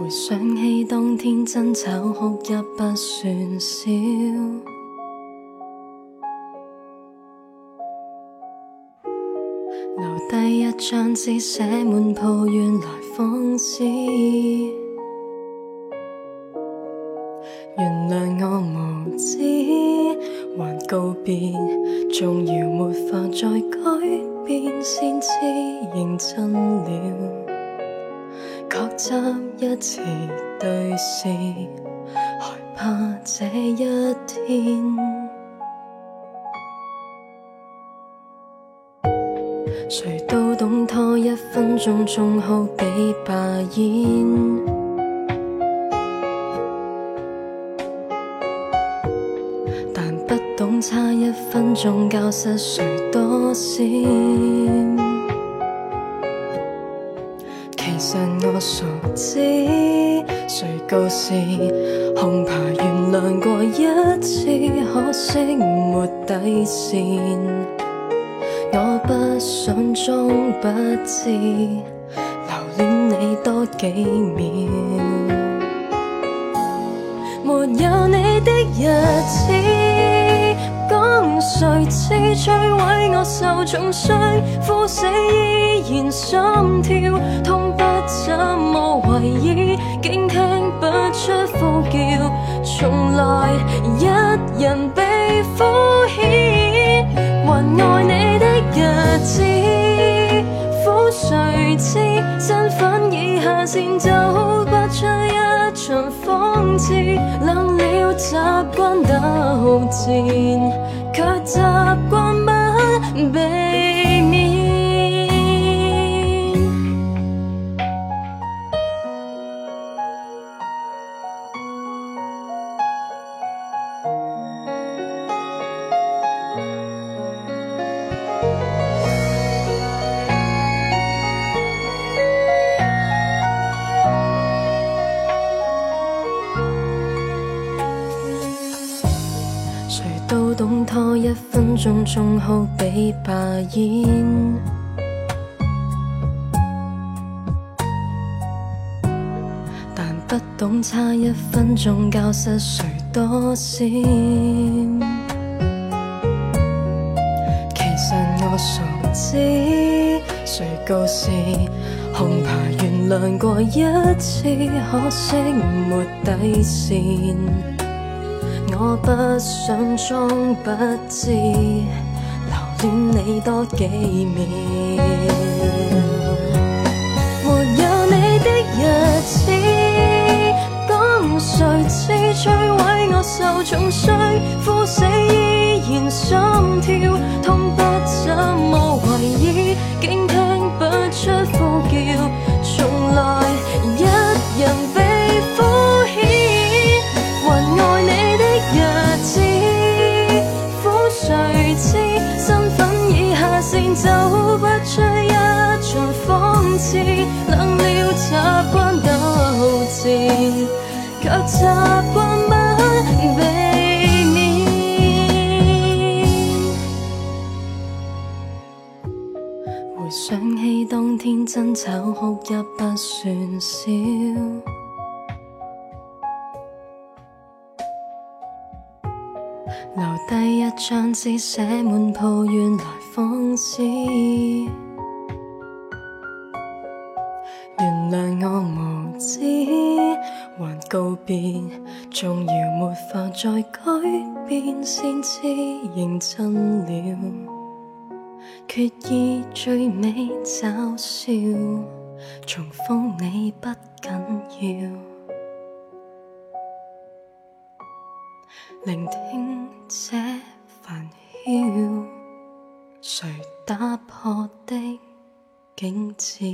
回想起当天争吵，哭泣不算少。留低一张纸，写满抱怨来讽刺。原谅我无知，还告别，纵摇没法再改变，先知认真了。各执一词对视，害怕这一天。谁都懂拖一分钟，仲好比罢演。但不懂差一分钟，教室谁多闪。其实我傻知，谁告示，恐怕原谅过一次，可惜没底线。我不想装不知，留恋你多几秒。没有你的日子，讲谁似摧毁我受重伤，呼死依然心跳，痛不怎么为意，竟听不出呼叫，从来一人被敷衍，还爱你的日子，苦谁知，身份以下线走不出一场讽刺，冷了习惯斗战，却习惯。不懂拖一分钟，仲好比罢演。但不懂差一分钟，教失谁多闪。其实我傻知，谁告示，恐怕原谅过一次，可惜没底线。我不想装不知，留恋你多几秒。却习惯不避免。回想起当天争吵，哭泣不算少。留低一张纸，写满抱怨来讽刺。原谅我无知，还告别，纵摇没法再改变，先知认真了。决意最尾嘲笑，重逢你不紧要。聆听这烦嚣，谁打破的景致？